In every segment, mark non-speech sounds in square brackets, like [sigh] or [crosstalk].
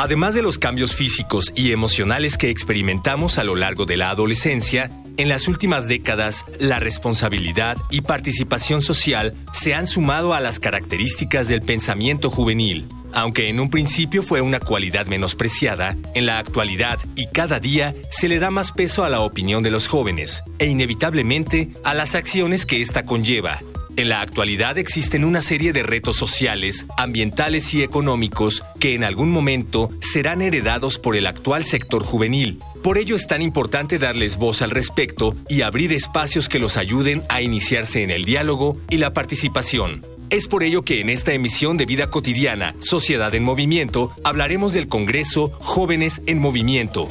Además de los cambios físicos y emocionales que experimentamos a lo largo de la adolescencia, en las últimas décadas, la responsabilidad y participación social se han sumado a las características del pensamiento juvenil. Aunque en un principio fue una cualidad menospreciada, en la actualidad y cada día se le da más peso a la opinión de los jóvenes e inevitablemente a las acciones que ésta conlleva, en la actualidad existen una serie de retos sociales, ambientales y económicos que en algún momento serán heredados por el actual sector juvenil. Por ello es tan importante darles voz al respecto y abrir espacios que los ayuden a iniciarse en el diálogo y la participación. Es por ello que en esta emisión de Vida Cotidiana, Sociedad en Movimiento, hablaremos del Congreso Jóvenes en Movimiento.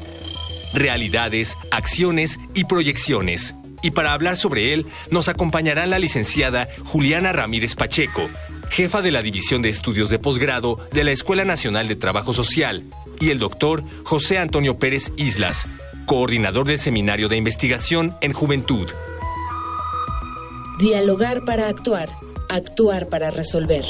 Realidades, acciones y proyecciones y para hablar sobre él nos acompañará la licenciada Juliana Ramírez Pacheco, jefa de la División de Estudios de Posgrado de la Escuela Nacional de Trabajo Social, y el doctor José Antonio Pérez Islas, coordinador del Seminario de Investigación en Juventud. Dialogar para actuar, actuar para resolver.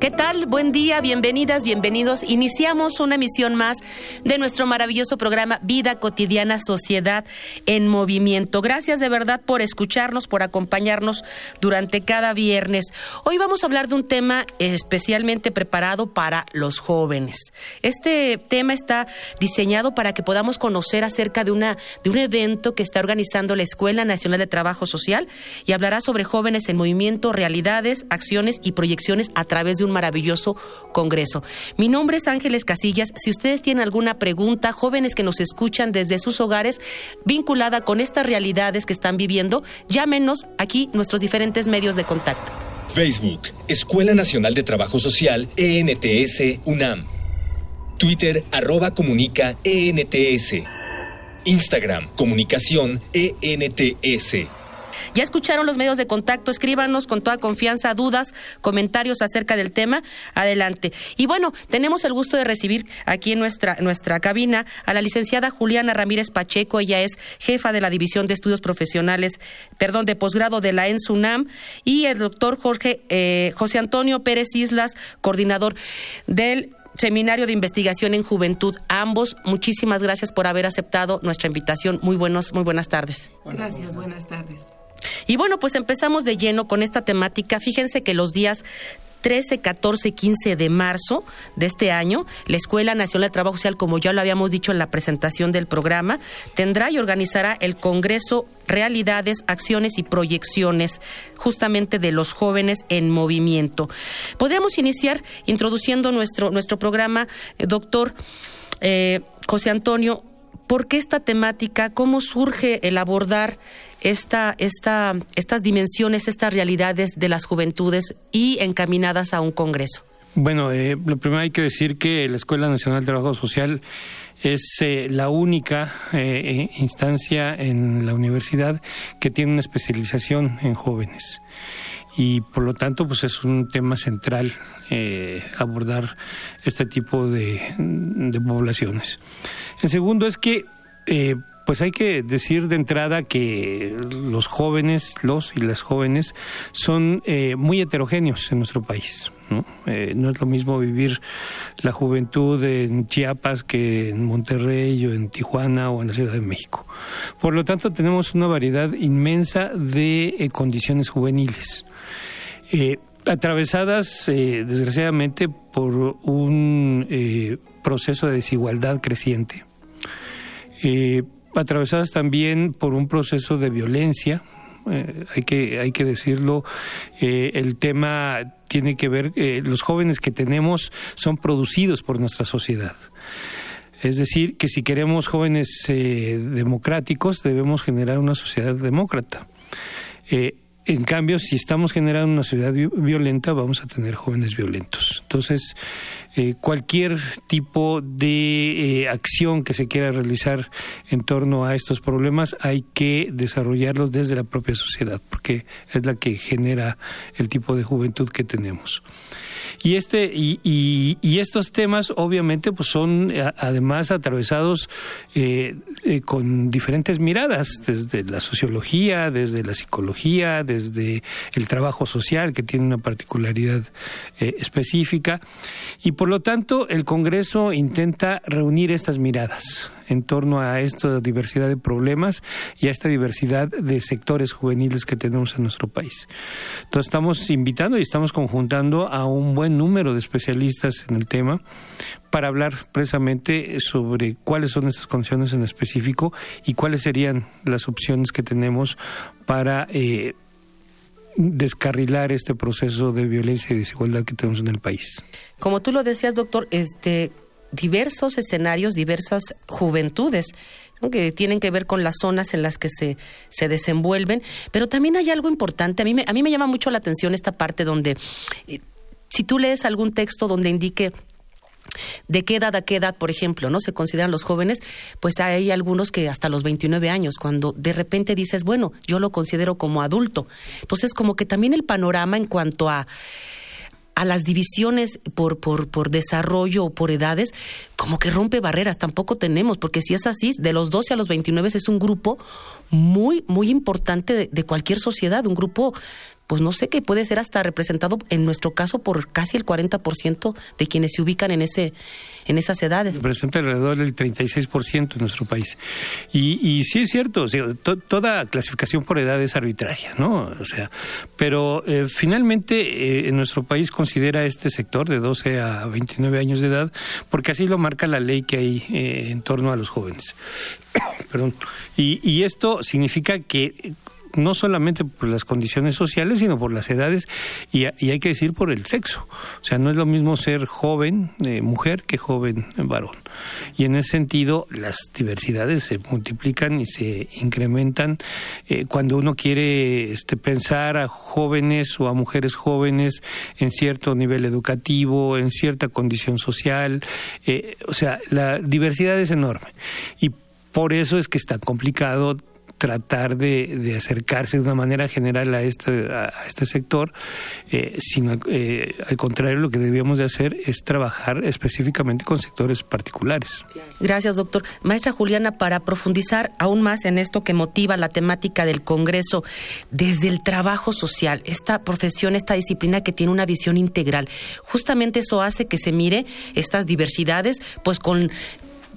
¿Qué tal? Buen día, bienvenidas, bienvenidos. Iniciamos una emisión más de nuestro maravilloso programa Vida Cotidiana Sociedad en Movimiento. Gracias de verdad por escucharnos, por acompañarnos durante cada viernes. Hoy vamos a hablar de un tema especialmente preparado para los jóvenes. Este tema está diseñado para que podamos conocer acerca de, una, de un evento que está organizando la Escuela Nacional de Trabajo Social y hablará sobre jóvenes en movimiento, realidades, acciones y proyecciones a través de un maravilloso congreso. Mi nombre es Ángeles Casillas. Si ustedes tienen alguna pregunta, jóvenes que nos escuchan desde sus hogares, vinculada con estas realidades que están viviendo, llámenos aquí nuestros diferentes medios de contacto. Facebook, Escuela Nacional de Trabajo Social, ENTS, UNAM. Twitter, arroba comunica, ENTS. Instagram, comunicación, ENTS. Ya escucharon los medios de contacto, escríbanos con toda confianza dudas, comentarios acerca del tema. Adelante. Y bueno, tenemos el gusto de recibir aquí en nuestra, nuestra cabina a la licenciada Juliana Ramírez Pacheco. Ella es jefa de la División de Estudios Profesionales, perdón, de posgrado de la ENSUNAM, y el doctor Jorge, eh, José Antonio Pérez Islas, coordinador del Seminario de Investigación en Juventud. ambos, muchísimas gracias por haber aceptado nuestra invitación. Muy buenos, muy buenas tardes. Gracias, buenas tardes. Y bueno, pues empezamos de lleno con esta temática. Fíjense que los días 13, 14 y 15 de marzo de este año, la Escuela Nacional de Trabajo Social, como ya lo habíamos dicho en la presentación del programa, tendrá y organizará el Congreso Realidades, Acciones y Proyecciones justamente de los jóvenes en movimiento. Podríamos iniciar introduciendo nuestro, nuestro programa, eh, doctor eh, José Antonio, ¿por qué esta temática? ¿Cómo surge el abordar esta, esta, estas dimensiones, estas realidades de las juventudes y encaminadas a un congreso? Bueno, eh, lo primero hay que decir que la Escuela Nacional de Trabajo Social es eh, la única eh, instancia en la universidad que tiene una especialización en jóvenes y por lo tanto pues es un tema central abordar este tipo de, poblaciones. El segundo es que pues hay que decir de entrada que los jóvenes, los y las jóvenes, son eh, muy heterogéneos en nuestro país. ¿no? Eh, no es lo mismo vivir la juventud en Chiapas que en Monterrey o en Tijuana o en la Ciudad de México. Por lo tanto, tenemos una variedad inmensa de eh, condiciones juveniles. Atravesadas, desgraciadamente, por un proceso de desigualdad creciente atravesadas también por un proceso de violencia. Eh, hay que hay que decirlo eh, el tema tiene que ver eh, los jóvenes que tenemos son producidos por nuestra sociedad Es decir, que si queremos jóvenes eh, democráticos, debemos generar una sociedad demócrata. Eh, en cambio, si estamos generando una sociedad violenta, vamos a tener jóvenes violentos. Entonces, eh, cualquier tipo de eh, acción que se quiera realizar en torno a estos problemas hay que desarrollarlos desde la propia sociedad, porque es la que genera el tipo de juventud que tenemos. Y este y, y, estos temas obviamente pues son además atravesados eh, eh, con diferentes miradas desde la sociología, desde la psicología, desde el trabajo social que tiene una particularidad eh, específica y por lo tanto el Congreso intenta reunir estas miradas en torno a esta diversidad de problemas y a esta diversidad de sectores juveniles que tenemos en nuestro país. Entonces estamos invitando y estamos conjuntando a un buen número de especialistas en el tema para hablar precisamente sobre cuáles son estas condiciones en específico y cuáles serían las opciones que tenemos para eh, descarrilar este proceso de violencia y desigualdad que tenemos en el país. Como tú lo decías, doctor, este diversos escenarios, diversas juventudes que tienen que ver con las zonas en las que se, se desenvuelven, pero también hay algo importante, a mí me, a mí me llama mucho la atención esta parte donde eh, si tú lees algún texto donde indique de qué edad a qué edad, por ejemplo, ¿no? Se consideran los jóvenes, pues hay algunos que hasta los 29 años, cuando de repente dices, bueno, yo lo considero como adulto. Entonces, como que también el panorama en cuanto a a las divisiones por, por, por desarrollo o por edades, como que rompe barreras, tampoco tenemos, porque si es así, de los 12 a los 29 es un grupo muy, muy importante de cualquier sociedad, un grupo pues no sé, que puede ser hasta representado en nuestro caso por casi el 40% de quienes se ubican en ese en esas edades. Representa alrededor del 36% en nuestro país. Y, sí es cierto, toda clasificación por edad es arbitraria, ¿no? O sea, pero eh, finalmente eh, en nuestro país considera este sector de 12 a 29 años de edad porque así lo marca la ley que hay eh, en torno a los jóvenes. [coughs] Perdón. Y esto significa que no solamente por las condiciones sociales, sino por las edades y, hay que decir por el sexo. O sea, no es lo mismo ser joven eh, mujer que joven varón. Y en ese sentido, las diversidades se multiplican y se incrementan eh, cuando uno quiere este, pensar a jóvenes o a mujeres jóvenes en cierto nivel educativo, en cierta condición social. Eh, o sea, la diversidad es enorme. Y por eso es que está complicado tratar de, acercarse de una manera general a este, a este sector, eh, sino eh, al contrario lo que debíamos de hacer es trabajar específicamente con sectores particulares. Gracias, doctor. Maestra Juliana, para profundizar aún más en esto que motiva la temática del Congreso, desde el trabajo social, esta profesión, esta disciplina que tiene una visión integral, justamente eso hace que se mire estas diversidades, pues con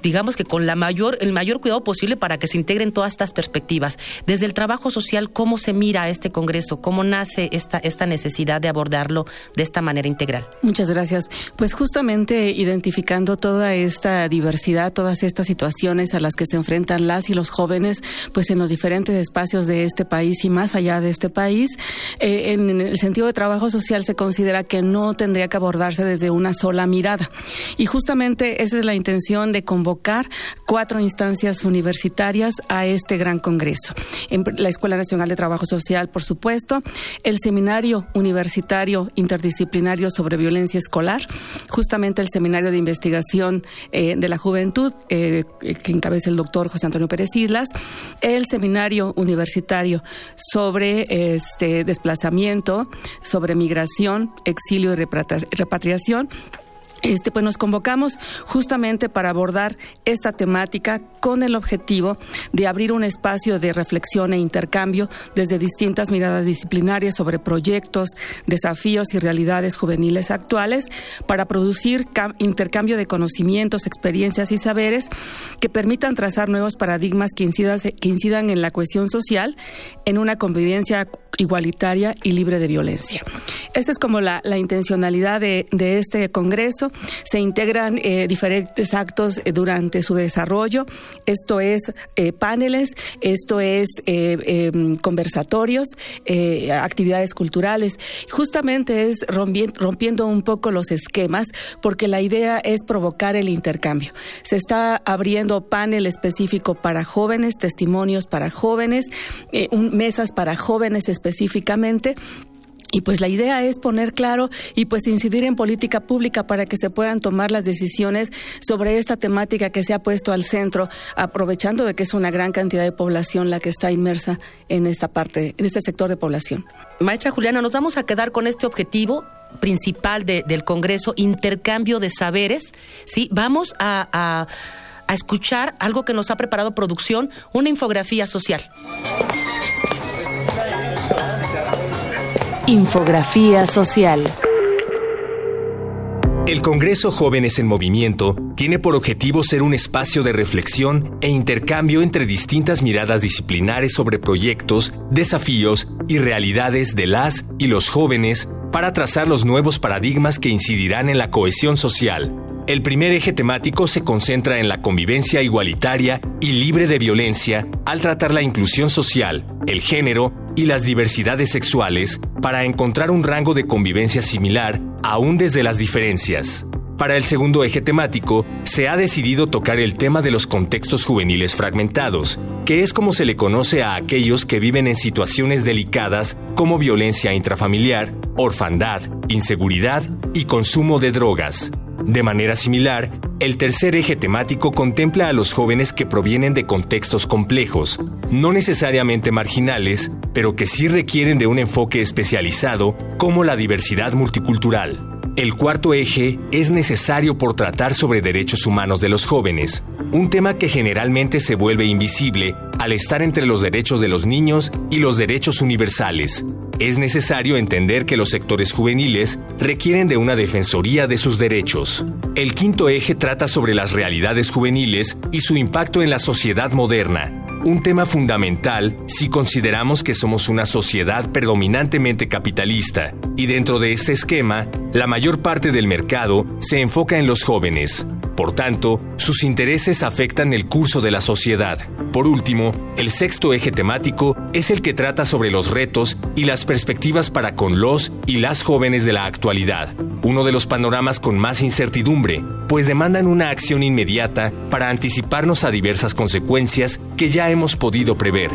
digamos que con la mayor, el mayor cuidado posible para que se integren todas estas perspectivas. Desde el trabajo social, ¿cómo se mira este Congreso? ¿Cómo nace esta, esta necesidad de abordarlo de esta manera integral? Muchas gracias. Pues justamente identificando toda esta diversidad, todas estas situaciones a las que se enfrentan las y los jóvenes, pues en los diferentes espacios de este país y más allá de este país, eh, en el sentido de trabajo social se considera que no tendría que abordarse desde una sola mirada. Y justamente esa es la intención de convocar cuatro instancias universitarias a este gran congreso. En la Escuela Nacional de Trabajo Social, por supuesto, el Seminario Universitario Interdisciplinario sobre Violencia Escolar, justamente el Seminario de Investigación eh, de la Juventud, eh, que encabeza el doctor José Antonio Pérez Islas, el Seminario Universitario sobre este desplazamiento, sobre migración, exilio y repatriación este, pues nos convocamos justamente para abordar esta temática con el objetivo de abrir un espacio de reflexión e intercambio desde distintas miradas disciplinarias sobre proyectos, desafíos y realidades juveniles actuales para producir intercambio de conocimientos, experiencias y saberes que permitan trazar nuevos paradigmas que incidan, que incidan en la cohesión social, en una convivencia igualitaria y libre de violencia. Esa es como la, intencionalidad de, este Congreso. Se integran eh, diferentes actos eh, durante su desarrollo. Esto es eh, paneles, esto es em, conversatorios, actividades culturales. Justamente es rompiendo un poco los esquemas porque la idea es provocar el intercambio. Se está abriendo panel específico para jóvenes, testimonios para jóvenes, mesas para jóvenes específicamente y pues la idea es poner claro y pues incidir en política pública para que se puedan tomar las decisiones sobre esta temática que se ha puesto al centro, aprovechando de que es una gran cantidad de población la que está inmersa en esta parte, en este sector de población. Maestra Juliana, nos vamos a quedar con este objetivo principal del Congreso, intercambio de saberes. Sí, vamos a, a escuchar algo que nos ha preparado producción, una infografía social. Infografía social. El Congreso Jóvenes en Movimiento tiene por objetivo ser un espacio de reflexión e intercambio entre distintas miradas disciplinares sobre proyectos, desafíos y realidades de las y los jóvenes para trazar los nuevos paradigmas que incidirán en la cohesión social. El primer eje temático se concentra en la convivencia igualitaria y libre de violencia al tratar la inclusión social, el género y las diversidades sexuales para encontrar un rango de convivencia similar aún desde las diferencias. Para el segundo eje temático, se ha decidido tocar el tema de los contextos juveniles fragmentados, que es como se le conoce a aquellos que viven en situaciones delicadas como violencia intrafamiliar, orfandad, inseguridad y consumo de drogas. De manera similar, el tercer eje temático contempla a los jóvenes que provienen de contextos complejos, no necesariamente marginales, pero que sí requieren de un enfoque especializado como la diversidad multicultural. El cuarto eje es necesario por tratar sobre derechos humanos de los jóvenes, un tema que generalmente se vuelve invisible al estar entre los derechos de los niños y los derechos universales. Es necesario entender que los sectores juveniles requieren de una defensoría de sus derechos. El quinto eje trata sobre las realidades juveniles y su impacto en la sociedad moderna un tema fundamental si consideramos que somos una sociedad predominantemente capitalista y dentro de este esquema, la mayor parte del mercado se enfoca en los jóvenes. Por tanto, sus intereses afectan el curso de la sociedad. Por último, el sexto eje temático es el que trata sobre los retos y las perspectivas para con los y las jóvenes de la actualidad, uno de los panoramas con más incertidumbre, pues demandan una acción inmediata para anticiparnos a diversas consecuencias que ya hemos podido prever.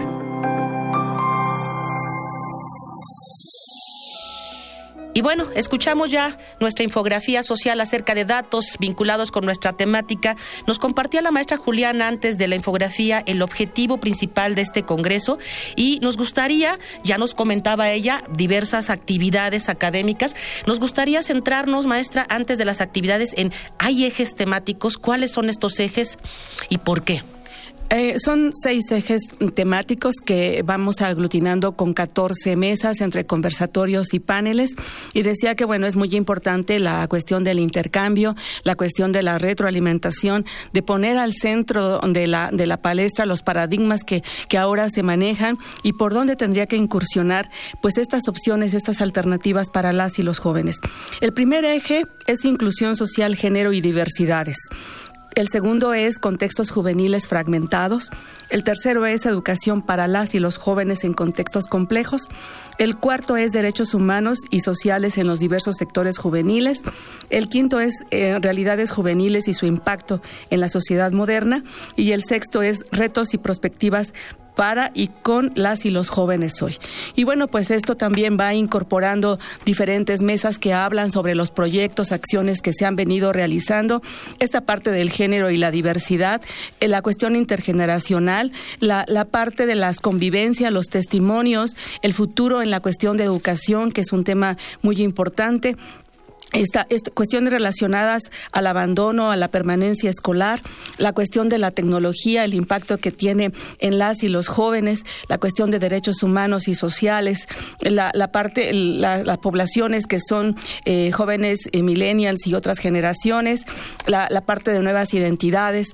Y bueno, escuchamos ya nuestra infografía social acerca de datos vinculados con nuestra temática. Nos compartía la maestra Juliana antes de la infografía el objetivo principal de este Congreso y nos gustaría, ya nos comentaba ella, diversas actividades académicas. Nos gustaría centrarnos, maestra, antes de las actividades en, ¿hay ejes temáticos? ¿Cuáles son estos ejes y por qué? Eh, son seis ejes temáticos que vamos aglutinando con 14 mesas entre conversatorios y paneles. Y decía que, bueno, es muy importante la cuestión del intercambio, la cuestión de la retroalimentación, de poner al centro de la, de la palestra los paradigmas que, que ahora se manejan y por dónde tendría que incursionar, pues, estas opciones, estas alternativas para las y los jóvenes. El primer eje es inclusión social, género y diversidades. El segundo es contextos juveniles fragmentados. El tercero es educación para las y los jóvenes en contextos complejos. El cuarto es derechos humanos y sociales en los diversos sectores juveniles. El quinto es eh, realidades juveniles y su impacto en la sociedad moderna. Y el sexto es retos y perspectivas para y con las y los jóvenes hoy. Y bueno, pues esto también va incorporando diferentes mesas que hablan sobre los proyectos, acciones que se han venido realizando, esta parte del género y la diversidad, eh, la cuestión intergeneracional, la, la parte de las convivencias, los testimonios, el futuro en la cuestión de educación, que es un tema muy importante esta, cuestiones relacionadas al abandono, a la permanencia escolar, la cuestión de la tecnología, el impacto que tiene en las y los jóvenes, la cuestión de derechos humanos y sociales, la, parte, las poblaciones que son eh, jóvenes eh, millennials y otras generaciones, la parte de nuevas identidades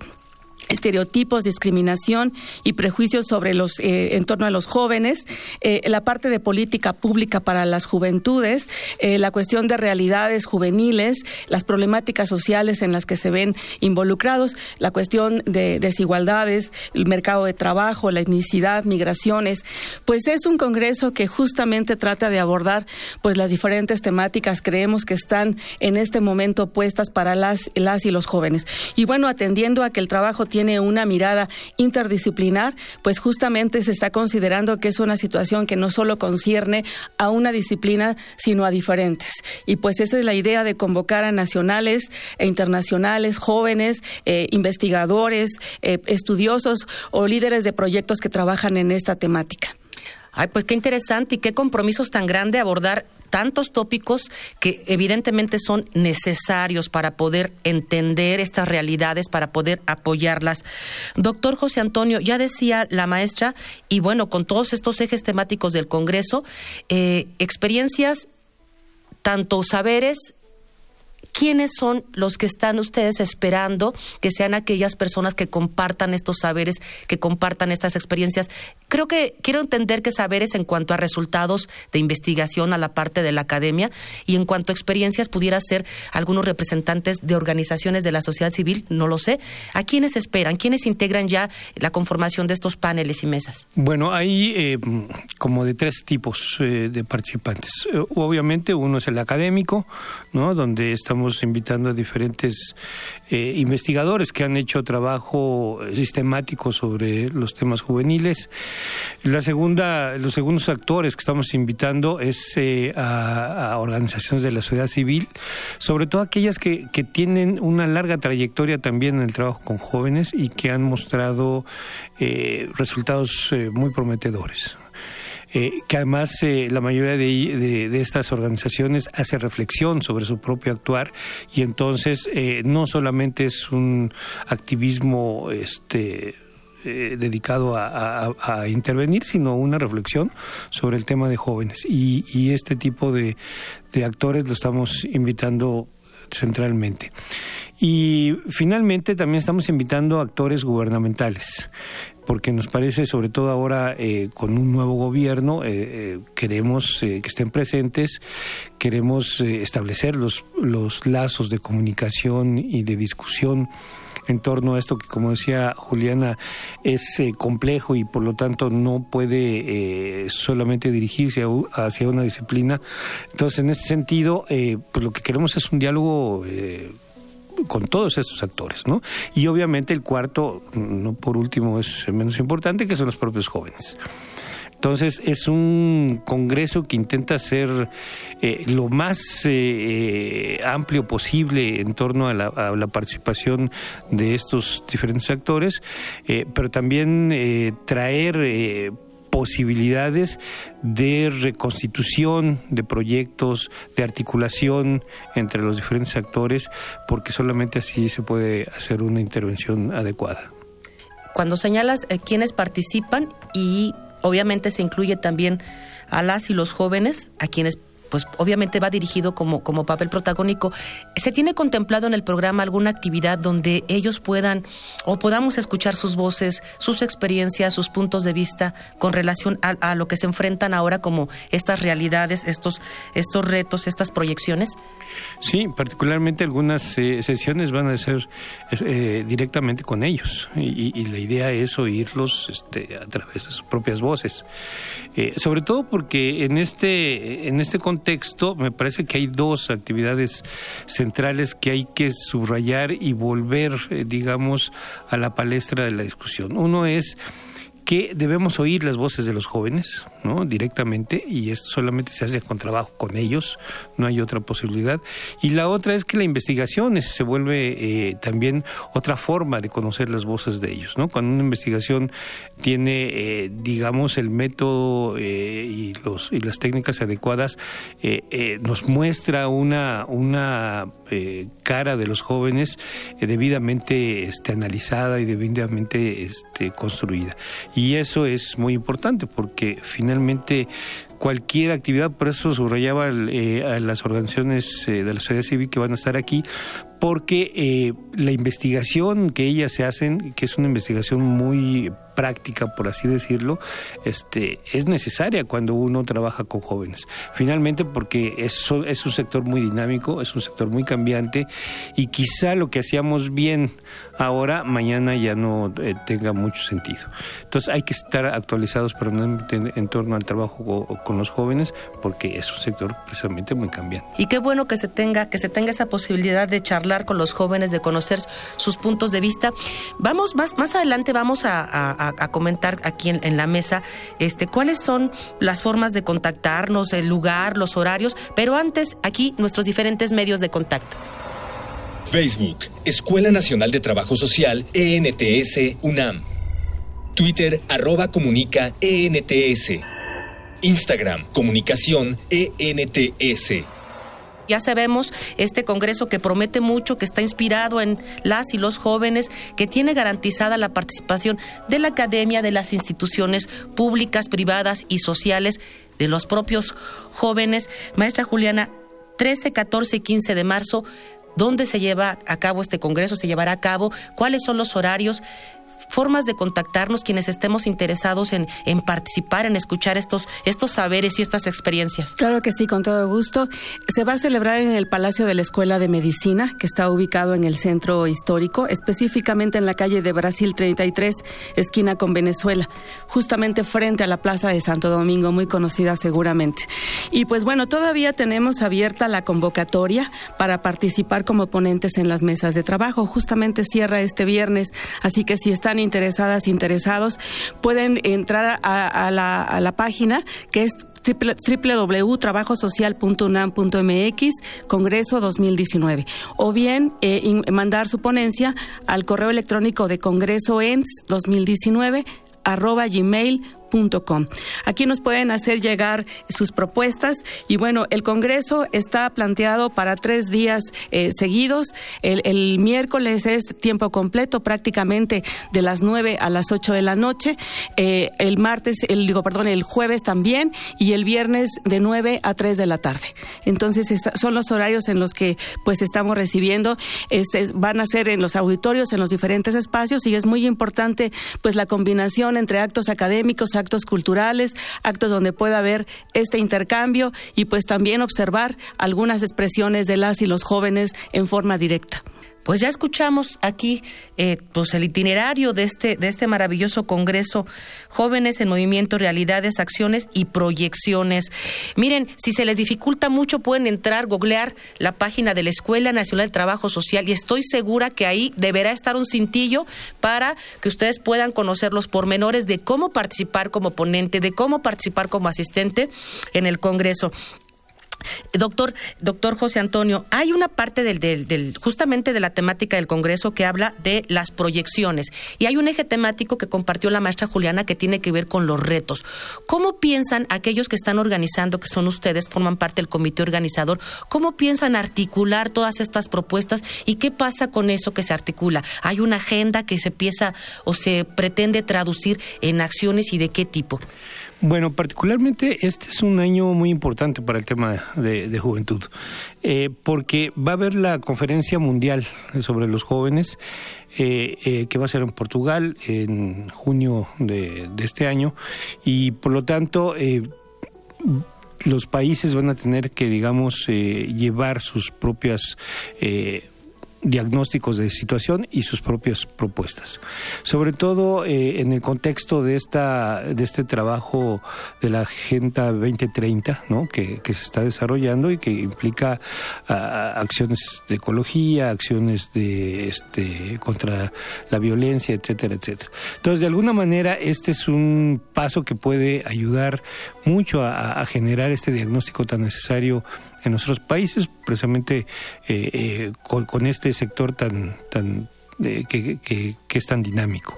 estereotipos, discriminación y prejuicios sobre los eh, en torno a los jóvenes, eh, la parte de política pública para las juventudes, eh, la cuestión de realidades juveniles, las problemáticas sociales en las que se ven involucrados, la cuestión de desigualdades, el mercado de trabajo, la etnicidad, migraciones, pues es un congreso que justamente trata de abordar pues las diferentes temáticas creemos que están en este momento puestas para las las y los jóvenes. Y bueno, atendiendo a que el trabajo tiene una mirada interdisciplinar, pues justamente se está considerando que es una situación que no solo concierne a una disciplina, sino a diferentes. Y pues esa es la idea de convocar a nacionales e internacionales, jóvenes, eh, investigadores, eh, estudiosos o líderes de proyectos que trabajan en esta temática. Ay, pues qué interesante y qué compromisos tan grande abordar tantos tópicos que evidentemente son necesarios para poder entender estas realidades, para poder apoyarlas. Doctor José Antonio, ya decía la maestra, y bueno, con todos estos ejes temáticos del Congreso, eh, experiencias, tanto saberes ¿quiénes son los que están ustedes esperando que sean aquellas personas que compartan estos saberes, que compartan estas experiencias? Creo que quiero entender que saberes en cuanto a resultados de investigación a la parte de la academia y en cuanto a experiencias pudiera ser algunos representantes de organizaciones de la sociedad civil, no lo sé. ¿A quiénes esperan? ¿Quiénes integran ya la conformación de estos paneles y mesas? Bueno, hay eh, como de tres tipos eh, de participantes. Eh, obviamente uno es el académico, ¿no? Donde estamos invitando a diferentes eh, investigadores que han hecho trabajo sistemático sobre los temas juveniles. La segunda, los segundos actores que estamos invitando es eh, a, organizaciones de la sociedad civil, sobre todo aquellas que, que tienen una larga trayectoria también en el trabajo con jóvenes y que han mostrado eh, resultados muy prometedores. Eh, que además eh, la mayoría de, estas organizaciones hace reflexión sobre su propio actuar y entonces eh, no solamente es un activismo este dedicado a, intervenir, sino una reflexión sobre el tema de jóvenes. Y, este tipo de, de actores lo estamos invitando centralmente. Y finalmente también estamos invitando a actores gubernamentales porque nos parece, sobre todo ahora eh, con un nuevo gobierno, eh, eh, queremos que estén presentes, queremos establecer los, los lazos de comunicación y de discusión en torno a esto que, como decía Juliana, es complejo y por lo tanto no puede solamente dirigirse hacia una disciplina. Entonces, en este sentido, pues lo que queremos es un diálogo con todos estos actores, ¿no? Y obviamente el cuarto, no por último es menos importante, que son los propios jóvenes. Entonces es un congreso que intenta ser eh, lo más eh, amplio posible en torno a la, participación de estos diferentes actores, eh, pero también traer posibilidades de reconstitución de proyectos, de articulación entre los diferentes actores, porque solamente así se puede hacer una intervención adecuada. Cuando señalas eh, quiénes participan y obviamente se incluye también a las y los jóvenes, a quienes pues obviamente va dirigido como, como papel protagónico. ¿Se tiene contemplado en el programa alguna actividad donde ellos puedan o podamos escuchar sus voces, sus experiencias, sus puntos de vista con relación a, lo que se enfrentan ahora como estas realidades, estos, estos retos, estas proyecciones? Sí, particularmente algunas eh, sesiones van a ser eh, directamente con ellos y, la idea es oírlos este, a través de sus propias voces. Eh, sobre todo porque en este, en este contexto texto, me parece que hay dos actividades centrales que hay que subrayar y volver, eh, digamos, a la palestra de la discusión. Uno es que debemos oír las voces de los jóvenes, ¿no? Directamente, y esto solamente se hace con trabajo con ellos, no hay otra posibilidad. Y la otra es que la investigación se vuelve eh, también otra forma de conocer las voces de ellos, ¿no? Cuando una investigación tiene, eh, digamos, el método eh, y, los, y las técnicas adecuadas, nos muestra una, una cara de los jóvenes debidamente este, analizada y debidamente este, construida. Y eso es muy importante porque finalmente cualquier actividad, por eso subrayaba eh, a las organizaciones eh, de la sociedad civil que van a estar aquí, porque eh, la investigación que ellas se hacen, que es una investigación muy práctica, por así decirlo, este, es necesaria cuando uno trabaja con jóvenes. Finalmente, porque es, es un sector muy dinámico, es un sector muy cambiante y quizá lo que hacíamos bien ahora, mañana ya no eh, tenga mucho sentido. Entonces hay que estar actualizados permanentemente en, en, torno al trabajo con, los jóvenes porque es un sector precisamente muy cambiante. Y qué bueno que se tenga, que se tenga esa posibilidad de charlar con los jóvenes, de conocer sus puntos de vista. Vamos, más, más adelante vamos a a, comentar aquí en, la mesa este, cuáles son las formas de contactarnos, el lugar, los horarios, pero antes aquí nuestros diferentes medios de contacto. Facebook, Escuela Nacional de Trabajo Social, ENTS, UNAM. Twitter, arroba comunica, ENTS. Instagram, comunicación, ENTS. Ya sabemos, este Congreso que promete mucho, que está inspirado en las y los jóvenes, que tiene garantizada la participación de la academia, de las instituciones públicas, privadas y sociales, de los propios jóvenes. Maestra Juliana, 13, 14 y 15 de marzo, ¿dónde se lleva a cabo este Congreso? ¿Se llevará a cabo? ¿Cuáles son los horarios? Formas de contactarnos quienes estemos interesados en, en participar, en escuchar estos, estos saberes y estas experiencias? Claro que sí, con todo gusto. Se va a celebrar en el Palacio de la Escuela de Medicina, que está ubicado en el centro histórico, específicamente en la calle de Brasil 33, esquina con Venezuela, justamente frente a la Plaza de Santo Domingo, muy conocida seguramente. Y pues bueno, todavía tenemos abierta la convocatoria para participar como ponentes en las mesas de trabajo. Justamente cierra este viernes, así que si están interesadas, interesados, pueden entrar a, la, página que es www.trabajosocial.unam.mx Congreso 2019 o bien eh, mandar su ponencia al correo electrónico de Congreso ENS 2019 arroba gmail Aquí nos pueden hacer llegar sus propuestas y bueno, el Congreso está planteado para tres días eh, seguidos. El, miércoles es tiempo completo, prácticamente de las nueve a las ocho de la noche. Eh, el martes, el digo, perdón, el jueves también y el viernes de nueve a tres de la tarde. Entonces son los horarios en los que pues estamos recibiendo. Este, van a ser en los auditorios, en los diferentes espacios y es muy importante pues la combinación entre actos académicos, actos culturales, actos donde pueda haber este intercambio y pues también observar algunas expresiones de las y los jóvenes en forma directa. Pues ya escuchamos aquí eh, pues el itinerario de este, de este maravilloso congreso, Jóvenes en Movimiento, Realidades, Acciones y Proyecciones. Miren, si se les dificulta mucho, pueden entrar, googlear la página de la Escuela Nacional de Trabajo Social y estoy segura que ahí deberá estar un cintillo para que ustedes puedan conocer los pormenores de cómo participar como ponente, de cómo participar como asistente en el congreso. Doctor, doctor José Antonio, hay una parte del, del, justamente de la temática del Congreso que habla de las proyecciones y hay un eje temático que compartió la maestra Juliana que tiene que ver con los retos. ¿Cómo piensan aquellos que están organizando, que son ustedes, forman parte del comité organizador, cómo piensan articular todas estas propuestas y qué pasa con eso que se articula? ¿Hay una agenda que se empieza o se pretende traducir en acciones y de qué tipo? Bueno, particularmente este es un año muy importante para el tema de, juventud, eh, porque va a haber la conferencia mundial sobre los jóvenes, eh, eh, que va a ser en Portugal en junio de, de este año, y por lo tanto los países van a tener que, digamos, llevar sus propias diagnósticos de situación y sus propias propuestas. Sobre todo eh, en el contexto de esta de este trabajo de la Agenda 2030, ¿no? que, que se está desarrollando y que implica acciones de ecología, acciones de este contra la violencia, etcétera, etcétera. Entonces, de alguna manera, este es un paso que puede ayudar mucho a generar este diagnóstico tan necesario en nuestros países, precisamente eh, eh, con, este sector tan, tan eh, que, que, es tan dinámico.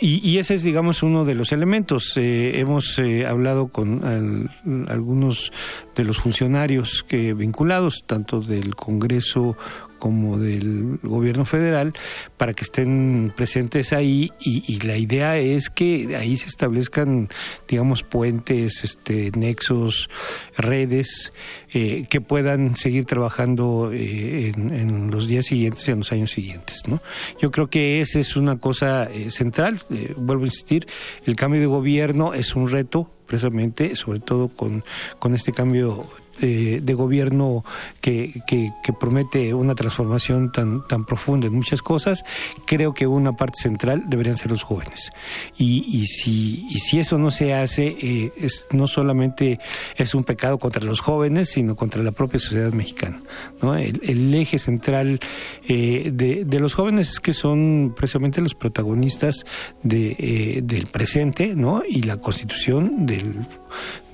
y, ese es, digamos, uno de los elementos. hemos hablado con algunos de los funcionarios que vinculados, tanto del Congreso como del gobierno federal para que estén presentes ahí y, la idea es que ahí se establezcan, digamos, puentes, este, nexos, redes eh, que puedan seguir trabajando eh, en, los días siguientes y en los años siguientes. ¿no? Yo creo que esa es una cosa eh, central. vuelvo a insistir, el cambio de gobierno es un reto precisamente, sobre todo con, con este cambio eh, de gobierno que, que, promete una transformación tan, tan profunda en muchas cosas, creo que una parte central deberían ser los jóvenes. Y, y, si, y si eso no se hace, eh, es, no solamente es un pecado contra los jóvenes, sino contra la propia sociedad mexicana. ¿no? El, eje central eh, de, de, los jóvenes es que son precisamente los protagonistas de, del presente ¿no? y la constitución del,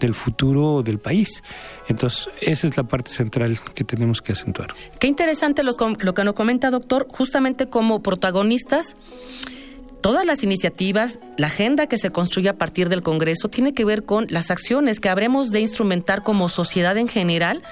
del futuro del país. Entonces, esa es la parte central que tenemos que acentuar. Qué interesante lo que nos comenta, doctor, justamente como protagonistas todas las iniciativas, la agenda que se construye a partir del Congreso tiene que ver con las acciones que habremos de instrumentar como sociedad en general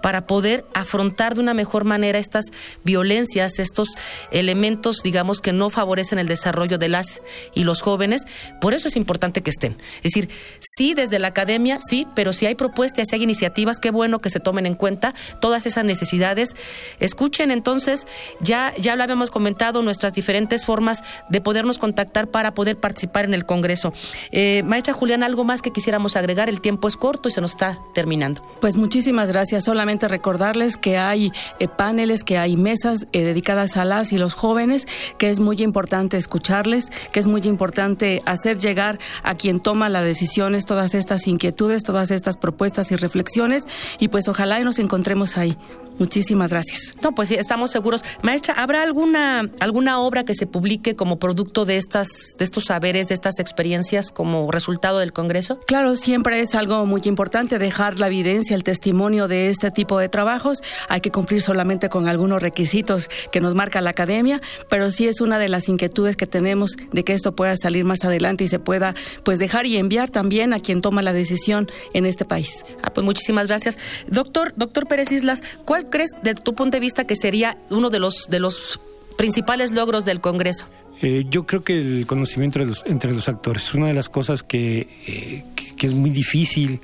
para poder afrontar de una mejor manera estas violencias, estos elementos, digamos, que no favorecen el desarrollo de las y los jóvenes. Por eso es importante que estén. Es decir, sí, desde la academia, sí, pero si hay propuestas, si hay iniciativas, qué bueno que se tomen en cuenta todas esas necesidades. Escuchen entonces, ya, ya lo habíamos comentado, nuestras diferentes formas de podernos contactar para poder participar en el Congreso. Eh, maestra Julián, ¿algo más que quisiéramos agregar? El tiempo es corto y se nos está terminando. Pues muchísimas gracias. Solamente recordarles que hay eh, paneles, que hay mesas eh, dedicadas a las y los jóvenes, que es muy importante escucharles, que es muy importante hacer llegar a quien toma las decisiones todas estas inquietudes, todas estas propuestas y reflexiones y pues ojalá y nos encontremos ahí. Muchísimas gracias. No, pues sí, estamos seguros. Maestra, ¿habrá alguna alguna obra que se publique como producto de estas de estos saberes, de estas experiencias como resultado del Congreso? Claro, siempre es algo muy importante dejar la evidencia, el testimonio de este tipo de trabajos. Hay que cumplir solamente con algunos requisitos que nos marca la academia, pero sí es una de las inquietudes que tenemos de que esto pueda salir más adelante y se pueda pues dejar y enviar también a quien toma la decisión en este país. Ah, pues muchísimas gracias. Doctor, doctor Pérez Islas, ¿cuál crees, de tu punto de vista, que sería uno de los, de los principales logros del Congreso? Eh, yo creo que el conocimiento entre los, entre los actores, una de las cosas que, eh, que, es muy difícil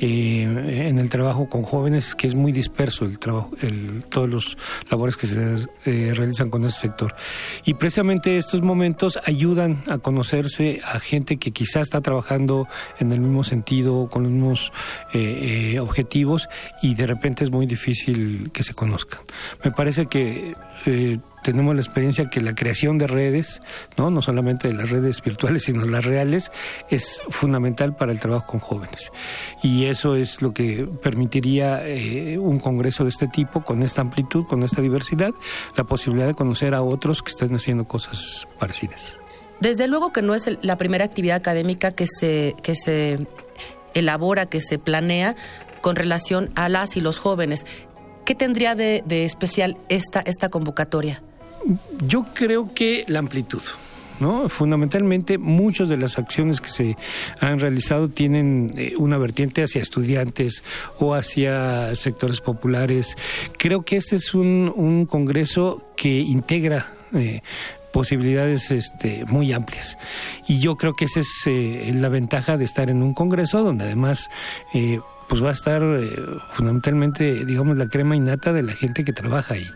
eh, en el trabajo con jóvenes, que es muy disperso el trabajo, el, todos los labores que se realizan con ese sector. Y precisamente estos momentos ayudan a conocerse a gente que quizá está trabajando en el mismo sentido, con los mismos objetivos, y de repente es muy difícil que se conozcan. Me parece que tenemos la experiencia que la creación de redes, no, no solamente de las redes virtuales, sino las reales, es fundamental para el trabajo con jóvenes. Y eso es lo que permitiría eh, un congreso de este tipo, con esta amplitud, con esta diversidad, la posibilidad de conocer a otros que estén haciendo cosas parecidas. Desde luego que no es la primera actividad académica que se, que se elabora, que se planea con relación a las y los jóvenes. ¿Qué tendría de, de especial esta, esta convocatoria? Yo creo que la amplitud. ¿No? Fundamentalmente, muchas de las acciones que se han realizado tienen eh, una vertiente hacia estudiantes o hacia sectores populares. Creo que este es un, congreso que integra eh, posibilidades este, muy amplias. Y yo creo que esa es eh, la ventaja de estar en un congreso donde además pues va a estar eh, fundamentalmente, digamos, la crema innata de la gente que trabaja ahí.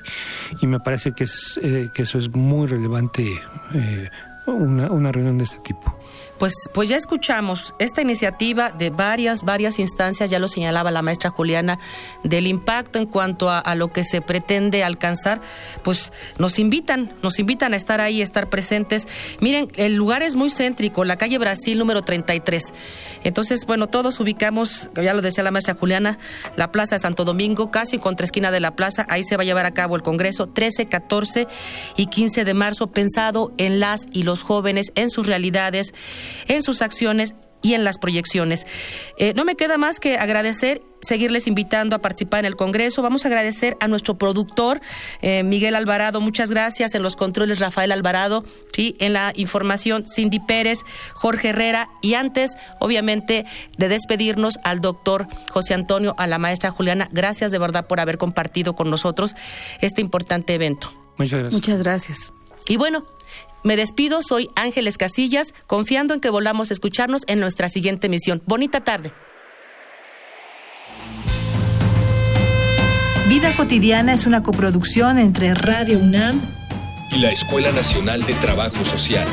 Y me parece que, es, eh, que eso es muy relevante, eh, una, reunión de este tipo. Pues, pues ya escuchamos esta iniciativa de varias, varias instancias, ya lo señalaba la maestra Juliana, del impacto en cuanto a, lo que se pretende alcanzar, pues nos invitan, nos invitan a estar ahí, estar presentes. Miren, el lugar es muy céntrico, la calle Brasil número 33. Entonces, bueno, todos ubicamos, ya lo decía la maestra Juliana, la Plaza de Santo Domingo, casi contra esquina de la plaza, ahí se va a llevar a cabo el Congreso 13, 14 y 15 de marzo, pensado en las y los jóvenes, en sus realidades en sus acciones y en las proyecciones. Eh, no me queda más que agradecer seguirles invitando a participar en el Congreso. Vamos a agradecer a nuestro productor, eh, Miguel Alvarado, muchas gracias. En los controles, Rafael Alvarado, ¿sí? en la información, Cindy Pérez, Jorge Herrera. Y antes, obviamente, de despedirnos al doctor José Antonio, a la maestra Juliana, gracias de verdad por haber compartido con nosotros este importante evento. Muchas gracias. Muchas gracias. Y bueno, me despido, soy Ángeles Casillas, confiando en que volvamos a escucharnos en nuestra siguiente emisión. Bonita tarde. Vida cotidiana es una coproducción entre Radio UNAM y la Escuela Nacional de Trabajo Social.